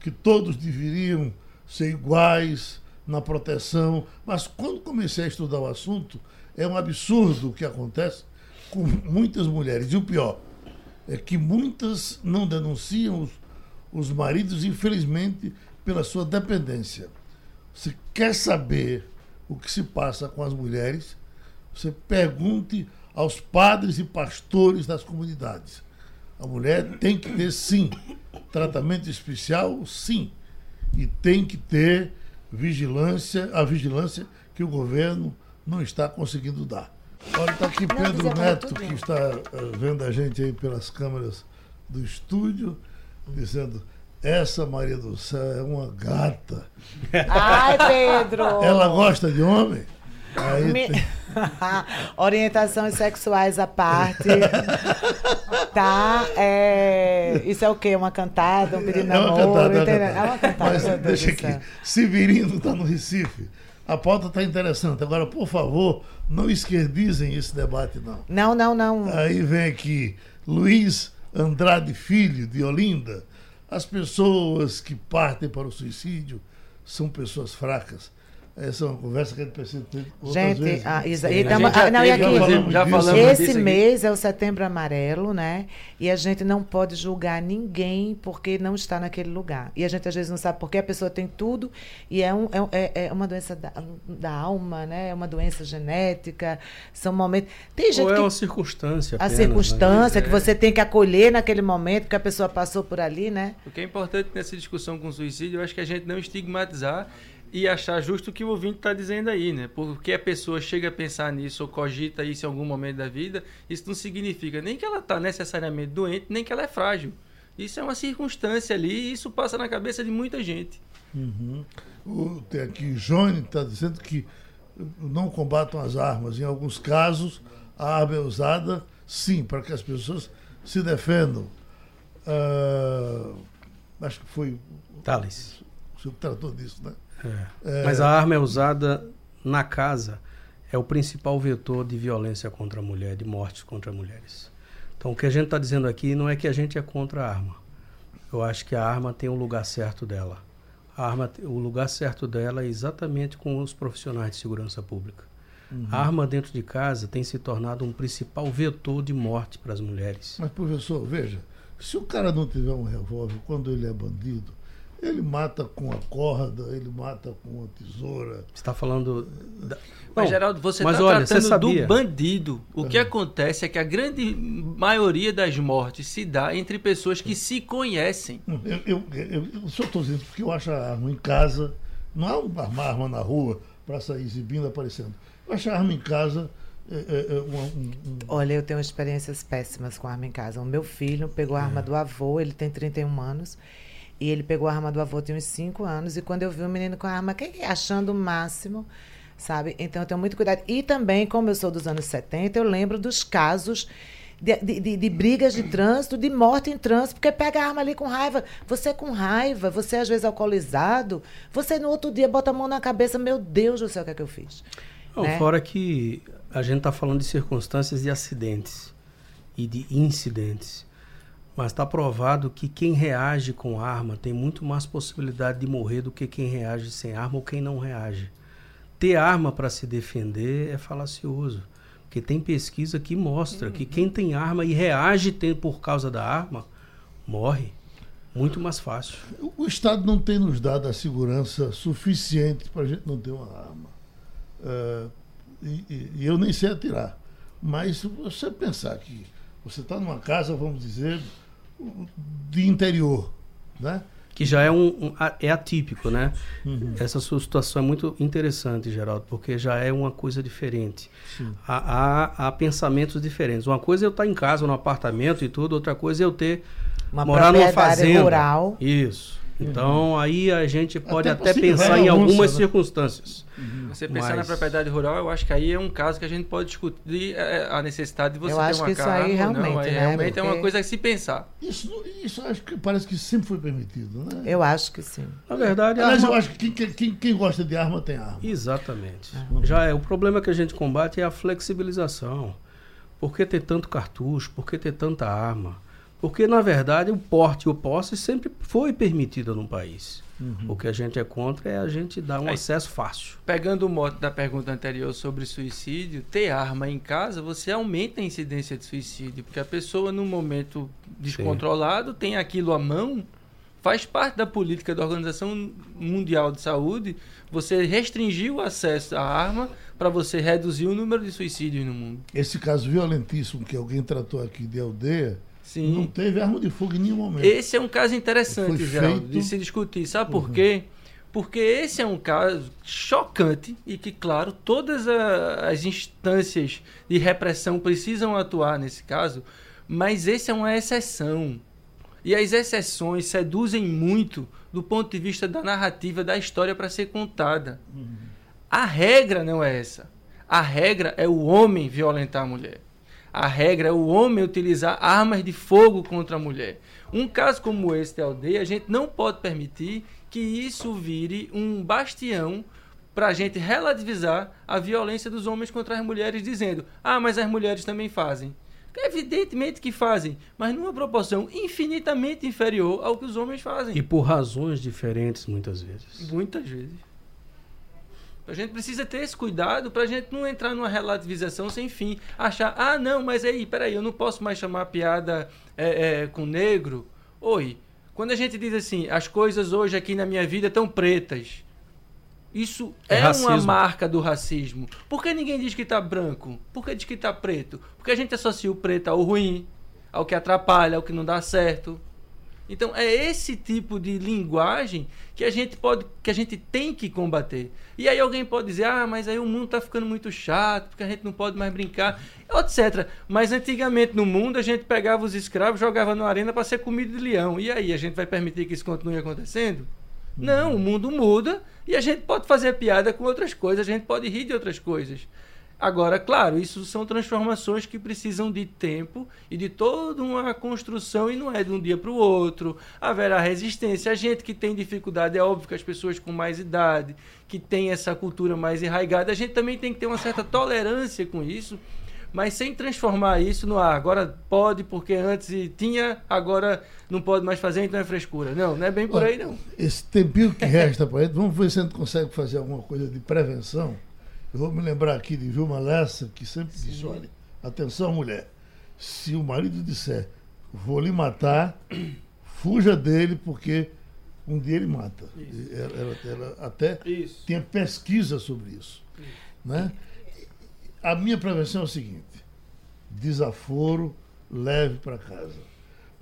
Speaker 4: que todos deveriam ser iguais na proteção, mas quando comecei a estudar o assunto, é um absurdo o que acontece com muitas mulheres. E o pior é que muitas não denunciam os, os maridos, infelizmente pela sua dependência. Você quer saber o que se passa com as mulheres? Você pergunte aos padres e pastores das comunidades. A mulher tem que ter, sim, tratamento especial, sim. E tem que ter vigilância, a vigilância que o governo não está conseguindo dar. Olha, está aqui Pedro Neto, que está vendo a gente aí pelas câmeras do estúdio, dizendo Essa Maria do Céu é uma gata.
Speaker 6: Ai, Pedro!
Speaker 4: Ela gosta de homem? Aí
Speaker 6: Me-
Speaker 4: tem-
Speaker 6: Orientações sexuais à parte. tá? É... Isso é o quê? Uma cantada? Um pedido de
Speaker 4: é uma
Speaker 6: namoro?
Speaker 4: cantada, é cantada.
Speaker 6: É uma cantada.
Speaker 4: Mas deixa aqui.
Speaker 6: céu.
Speaker 4: Severino está no Recife. A pauta está interessante. Agora, por favor, não esquerdizem esse debate, não.
Speaker 6: Não, não, não.
Speaker 4: Aí vem aqui Luiz Andrade Filho, de Olinda. As pessoas que partem para o suicídio são pessoas fracas. Essa é uma conversa que a gente precisa ter outras
Speaker 6: Gente,
Speaker 4: vezes.
Speaker 6: ah,
Speaker 7: a
Speaker 6: tamo-
Speaker 7: gente já
Speaker 6: ah, não, e aqui,
Speaker 7: já falamos disso
Speaker 6: Esse
Speaker 7: aqui.
Speaker 6: mês é o setembro amarelo, né? E a gente não pode julgar ninguém porque não está naquele lugar. E a gente às vezes não sabe porque a pessoa tem tudo e é, um, é, um- é- é uma doença da, da alma, né? É uma doença genética. São momentos. Tem gente
Speaker 5: Ou é
Speaker 6: que
Speaker 5: uma circunstância
Speaker 6: a
Speaker 5: apenas, né?
Speaker 6: circunstância que
Speaker 7: É.
Speaker 6: você tem que acolher naquele momento que a pessoa passou por ali, né?
Speaker 7: O que é importante nessa discussão com o suicídio, eu acho que a gente não estigmatizar e achar justo o que o ouvinte está dizendo aí, né? Porque a pessoa chega a pensar nisso ou cogita isso em algum momento da vida, isso não significa nem que ela está necessariamente doente, nem que ela é frágil. Isso é uma circunstância ali e isso passa na cabeça de muita gente.
Speaker 4: Uhum. O- tem aqui Johnny está dizendo que não combatam as armas. Em alguns casos, a arma é usada, sim, para que as pessoas se defendam. Ah, acho que foi
Speaker 5: Thales.
Speaker 4: o senhor que tratou disso, né?
Speaker 5: É. Mas a arma é usada na casa, é o principal vetor de violência contra a mulher, de mortes contra mulheres. Então o que a gente está dizendo aqui não é que a gente é contra a arma. Eu acho que a arma tem o lugar certo dela. A arma, o lugar certo dela é exatamente com os profissionais de segurança pública. A arma dentro de casa tem se tornado um principal vetor de morte para as mulheres.
Speaker 4: Mas, professor, veja, se o cara não tiver um revólver quando ele é bandido, ele mata com a corda, ele mata com uma tesoura.
Speaker 5: Você está falando. Da...
Speaker 7: Mas, Geraldo, você está tratando do bandido. O que acontece é que a grande maioria das mortes se dá entre pessoas que se conhecem.
Speaker 4: Eu, eu, eu, eu só estou dizendo porque eu acho a arma em casa, não é uma arma na rua para sair exibindo, aparecendo. Eu acho a arma em casa é, é, é, uma- um, um-
Speaker 6: Olha, eu tenho experiências péssimas com arma em casa. O meu filho pegou a arma do avô, ele tem 31 anos. E ele pegou a arma do avô tem uns 5 anos. E quando eu vi o menino com a arma, que- achando o máximo, sabe? Então eu tenho muito cuidado. E também, como eu sou dos anos 70, eu lembro dos casos de, de- de- de brigas de trânsito, de morte em trânsito, porque pega a arma ali com raiva. Você com raiva, você às vezes alcoolizado, você no outro dia bota a mão na cabeça, meu Deus do céu, o que é que eu fiz?
Speaker 5: Não,
Speaker 6: né?
Speaker 5: Fora que a gente está falando de circunstâncias de acidentes e de incidentes. Mas está provado que quem reage com arma tem muito mais possibilidade de morrer do que quem reage sem arma ou quem não reage. Ter arma para se defender é falacioso. Porque tem pesquisa que mostra que quem tem arma e reage tem- por causa da arma, morre. Muito mais fácil.
Speaker 4: O Estado não tem nos dado a segurança suficiente para a gente não ter uma arma. É, e, e- e eu nem sei atirar. Mas se você pensar que você está numa casa, vamos dizer, de interior, né?
Speaker 5: Que já é um, um- é atípico, né? Essa sua situação é muito interessante, Geraldo, porque já é uma coisa diferente. Há, há- há pensamentos diferentes. Uma coisa é eu estar em casa, no apartamento e tudo, outra coisa é eu ter
Speaker 6: Uma
Speaker 5: morar numa fazenda.
Speaker 6: rural.
Speaker 5: Isso. Então aí a gente pode
Speaker 4: Até
Speaker 5: até, pensar
Speaker 4: da
Speaker 5: em algumas
Speaker 4: né?
Speaker 5: circunstâncias.
Speaker 7: Você pensar na
Speaker 5: Mas-
Speaker 7: propriedade rural, eu acho que aí é um caso que a gente pode discutir é, a necessidade de você
Speaker 6: Eu
Speaker 7: ter
Speaker 6: acho
Speaker 7: uma
Speaker 6: que isso
Speaker 7: casa
Speaker 6: aí
Speaker 7: ou não.
Speaker 6: realmente,
Speaker 7: Aí
Speaker 6: né?
Speaker 7: realmente é uma
Speaker 6: Porque-
Speaker 7: coisa a se pensar.
Speaker 4: Isso, isso acho que parece que sempre foi permitido, né?
Speaker 6: Eu acho que sim.
Speaker 5: Na verdade, a
Speaker 4: Aliás,
Speaker 5: arma-
Speaker 4: eu acho que quem, quem- quem, quem gosta de arma tem arma.
Speaker 5: Exatamente.
Speaker 6: Ah.
Speaker 5: Já é o problema que a gente combate é a flexibilização. Por que ter tanto cartucho? Por que ter tanta arma? Porque na verdade o porte e o posse sempre foi permitido no país. O que a gente é contra é a gente dar um
Speaker 7: Aí-
Speaker 5: acesso fácil.
Speaker 7: Pegando o mote da pergunta anterior sobre suicídio, ter arma em casa, você aumenta a incidência de suicídio, porque a pessoa, num momento descontrolado, tem aquilo à mão, faz parte da política da Organização Mundial de Saúde, você restringir o acesso à arma para você reduzir o número de suicídios no mundo.
Speaker 4: Esse caso violentíssimo que alguém tratou aqui de aldeia,
Speaker 7: Sim.
Speaker 4: não teve arma de fogo em nenhum momento.
Speaker 7: Esse é um caso interessante, Geraldo, de se discutir. Sabe por quê? Porque esse é um caso chocante e que, claro, todas a- as instâncias de repressão precisam atuar nesse caso, mas esse é uma exceção. E as exceções seduzem muito do ponto de vista da narrativa da história para ser contada. A regra não é essa. A regra é o homem violentar a mulher. A regra é o homem utilizar armas de fogo contra a mulher. Um caso como esse da aldeia, a gente não pode permitir que isso vire um bastião para a gente relativizar a violência dos homens contra as mulheres, dizendo: ah, mas as mulheres também fazem. Evidentemente que fazem, mas numa proporção infinitamente inferior ao que os homens fazem.
Speaker 5: E por razões diferentes, muitas vezes.
Speaker 7: Muitas vezes. A gente precisa ter esse cuidado para a gente não entrar numa relativização sem fim. Achar, ah, não, mas aí, peraí, eu não posso mais chamar piada é, é, com negro. Oi, quando a gente diz assim, as coisas hoje aqui na minha vida estão pretas. Isso é, é uma marca do racismo. Por que ninguém diz que está branco? Por que diz que está preto? Porque a gente associa o preto ao ruim, ao que atrapalha, ao que não dá certo. Então é esse tipo de linguagem que a gente pode, que a gente tem que combater. E aí alguém pode dizer, ah, mas aí o mundo está ficando muito chato, porque a gente não pode mais brincar, etc. Mas antigamente no mundo a gente pegava os escravos, jogava na arena para ser comida de leão. E aí a gente vai permitir que isso continue acontecendo? Não, o mundo muda e a gente pode fazer piada com outras coisas, a gente pode rir de outras coisas. Agora, claro, isso são transformações que precisam de tempo e de toda uma construção e não é de um dia para o outro. Haverá resistência. A gente que tem dificuldade, é óbvio que as pessoas com mais idade, que tem essa cultura mais enraigada, a gente também tem que ter uma certa tolerância com isso, mas sem transformar isso no ah, agora pode porque antes tinha, agora não pode mais fazer, então é frescura. Não, não é bem por
Speaker 4: Olha,
Speaker 7: aí não.
Speaker 4: Esse tempinho que resta para ele, vamos ver se a gente consegue fazer alguma coisa de prevenção eu vou me lembrar aqui de Vilma Lessa, que sempre Sim. disse: olha, atenção, mulher, se o marido disser, vou lhe matar, fuja dele, porque um dia ele mata. Ela, ela, ela, até isso. tinha pesquisa sobre isso. isso. Né? A minha prevenção é o seguinte: desaforo, leve para casa.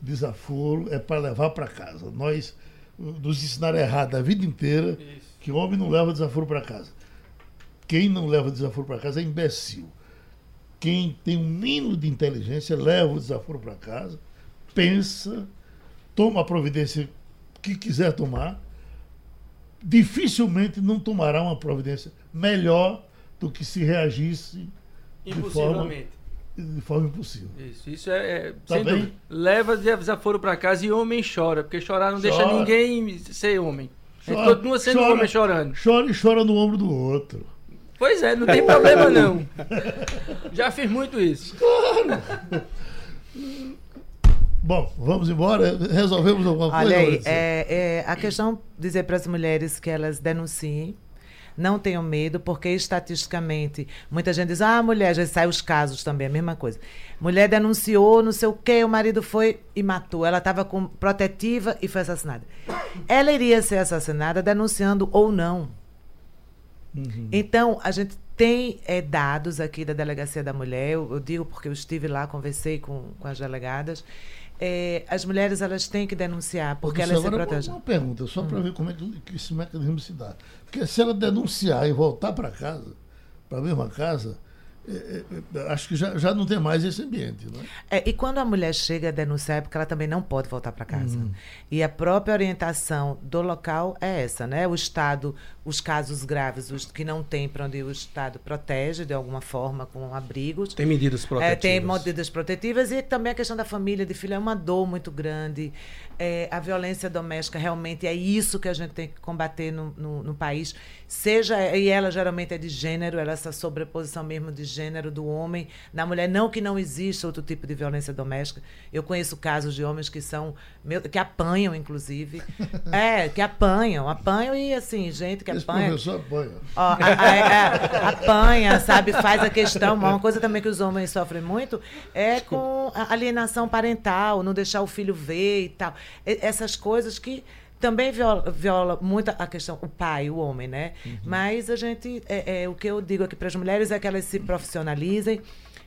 Speaker 4: Desaforo é para levar para casa. Nós nos ensinaram errado a vida inteira isso. que o homem não leva desaforo para casa. Quem não leva desaforo para casa é imbecil. Quem tem um mínimo de inteligência leva o desaforo para casa, pensa, toma a providência que quiser tomar, dificilmente não tomará uma providência melhor do que se reagisse de forma, de forma impossível.
Speaker 7: Isso, isso é. é tá bem? Leva desaforo para casa e homem chora, porque chorar não chora. deixa ninguém ser homem. Chora, continua sendo chora, homem chorando.
Speaker 4: Chora e chora no ombro do outro.
Speaker 7: Pois é, não tem problema não. Já fiz muito isso.
Speaker 4: Bom, vamos embora? Resolvemos alguma coisa?
Speaker 6: Olha aí, é, é, a questão dizer para as mulheres que elas denunciem, não tenham medo, porque estatisticamente, muita gente diz, ah, mulher, já sai os casos também, a mesma coisa. Mulher denunciou, não sei o quê, o marido foi e matou. Ela estava com protetiva e foi assassinada. Ela iria ser assassinada denunciando ou não. Uhum. Então, a gente tem é, dados aqui da Delegacia da Mulher, eu, eu, digo porque eu estive lá, conversei com, com as delegadas. É, as mulheres elas têm que denunciar porque elas se protegem.
Speaker 4: Uma pergunta, só para uhum. ver como é que, que esse mecanismo se dá. Porque se ela denunciar e voltar para casa, para a mesma casa, é, é, é, acho que já, já não tem mais esse ambiente. Não
Speaker 6: é? é? e quando a mulher chega a denunciar, é porque ela também não pode voltar para casa. Uhum. E a própria orientação do local é essa, né? O Estado, os casos graves, os que não tem para onde o Estado protege de alguma forma com abrigos.
Speaker 5: Tem medidas protetivas. É,
Speaker 6: tem medidas protetivas e também a questão da família, de filho, é uma dor muito grande. É, a violência doméstica realmente é isso que a gente tem que combater no, no, no país. Seja, e ela geralmente é de gênero, ela é essa sobreposição mesmo de gênero do homem na mulher. Não que não exista outro tipo de violência doméstica. Eu conheço casos de homens que são. que apanham, inclusive. é, que apanham, apanham e assim, gente que
Speaker 4: Esse
Speaker 6: apanha.
Speaker 4: professor apanha.
Speaker 6: Ó, a, a, a, apanha, sabe? Faz a questão. Uma coisa também que os homens sofrem muito é com alienação parental, não deixar o filho ver e tal. Essas coisas que também viola, viola muito a questão, o pai, o homem, né? Uhum. Mas a gente, é, é, o que eu digo aqui para as mulheres é que elas se profissionalizem,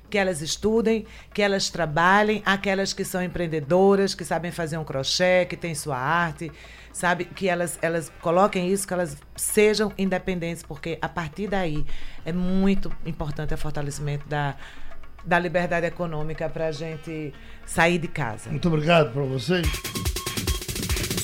Speaker 6: que elas estudem, que elas trabalhem, aquelas que são empreendedoras, que sabem fazer um crochê, que têm sua arte, sabe? Que elas, elas coloquem isso, que elas sejam independentes, porque a partir daí é muito importante o fortalecimento da, da liberdade econômica para a gente sair de casa.
Speaker 4: Muito obrigado para vocês.